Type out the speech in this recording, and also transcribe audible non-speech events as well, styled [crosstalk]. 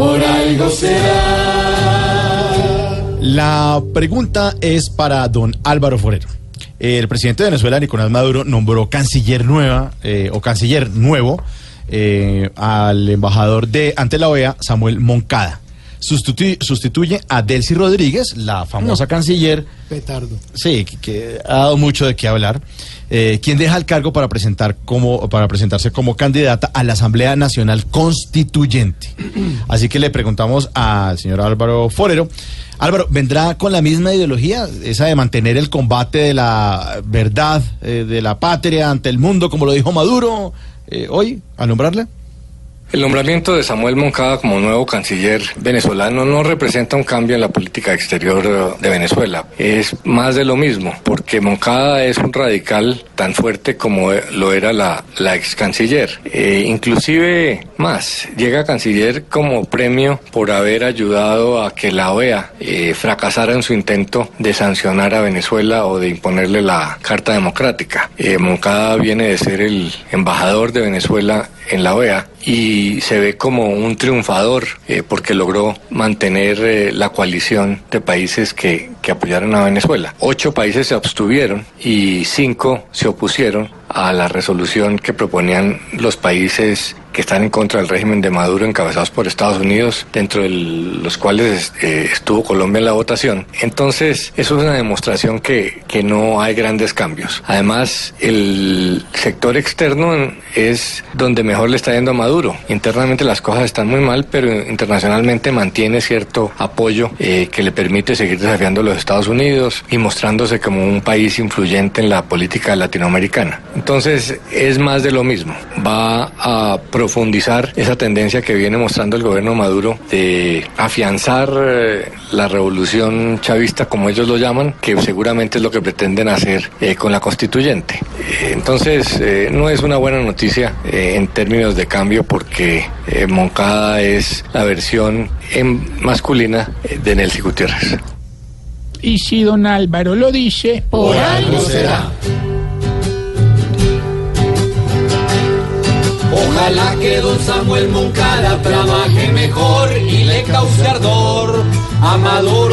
por algo será. La pregunta es para don Álvaro Forero. El presidente de Venezuela, Nicolás Maduro, nombró canciller nueva eh, o canciller nuevo eh, al embajador de ante la OEA, Samuel Moncada. Sustitu- sustituye a Delcy Rodríguez, la famosa canciller, Petardo. sí, que, que ha dado mucho de qué hablar, eh, quien deja el cargo para presentar como para presentarse como candidata a la Asamblea Nacional Constituyente. [clears throat] Así que le preguntamos al señor Álvaro Forero. Álvaro, ¿vendrá con la misma ideología, esa de mantener el combate de la verdad, eh, de la patria ante el mundo, como lo dijo Maduro eh, hoy, al nombrarle? El nombramiento de Samuel Moncada como nuevo canciller venezolano no representa un cambio en la política exterior de Venezuela. Es más de lo mismo, porque Moncada es un radical tan fuerte como lo era la, la ex canciller. Eh, inclusive más, llega canciller como premio por haber ayudado a que la OEA eh, fracasara en su intento de sancionar a Venezuela o de imponerle la Carta Democrática. Eh, Moncada viene de ser el embajador de Venezuela en la OEA y se ve como un triunfador eh, porque logró mantener eh, la coalición de países que, que apoyaron a Venezuela. Ocho países se abstuvieron y cinco se opusieron a la resolución que proponían los países que están en contra del régimen de Maduro encabezados por Estados Unidos, dentro de los cuales eh, estuvo Colombia en la votación. Entonces, eso es una demostración que, que no hay grandes cambios. Además, el sector externo es donde mejor le está yendo a Maduro. Internamente las cosas están muy mal, pero internacionalmente mantiene cierto apoyo eh, que le permite seguir desafiando a los Estados Unidos y mostrándose como un país influyente en la política latinoamericana. Entonces, es más de lo mismo. Va a profundizar esa tendencia que viene mostrando el gobierno Maduro de afianzar eh, la revolución chavista, como ellos lo llaman, que seguramente es lo que pretenden hacer eh, con la constituyente. Eh, entonces, eh, no es una buena noticia eh, en términos de cambio porque eh, Moncada es la versión en masculina de Nelcy Gutiérrez. Y si don Álvaro lo dice, Por algo será. Ojalá que don Samuel Moncada trabaje mejor y le cause ardor a Maduro.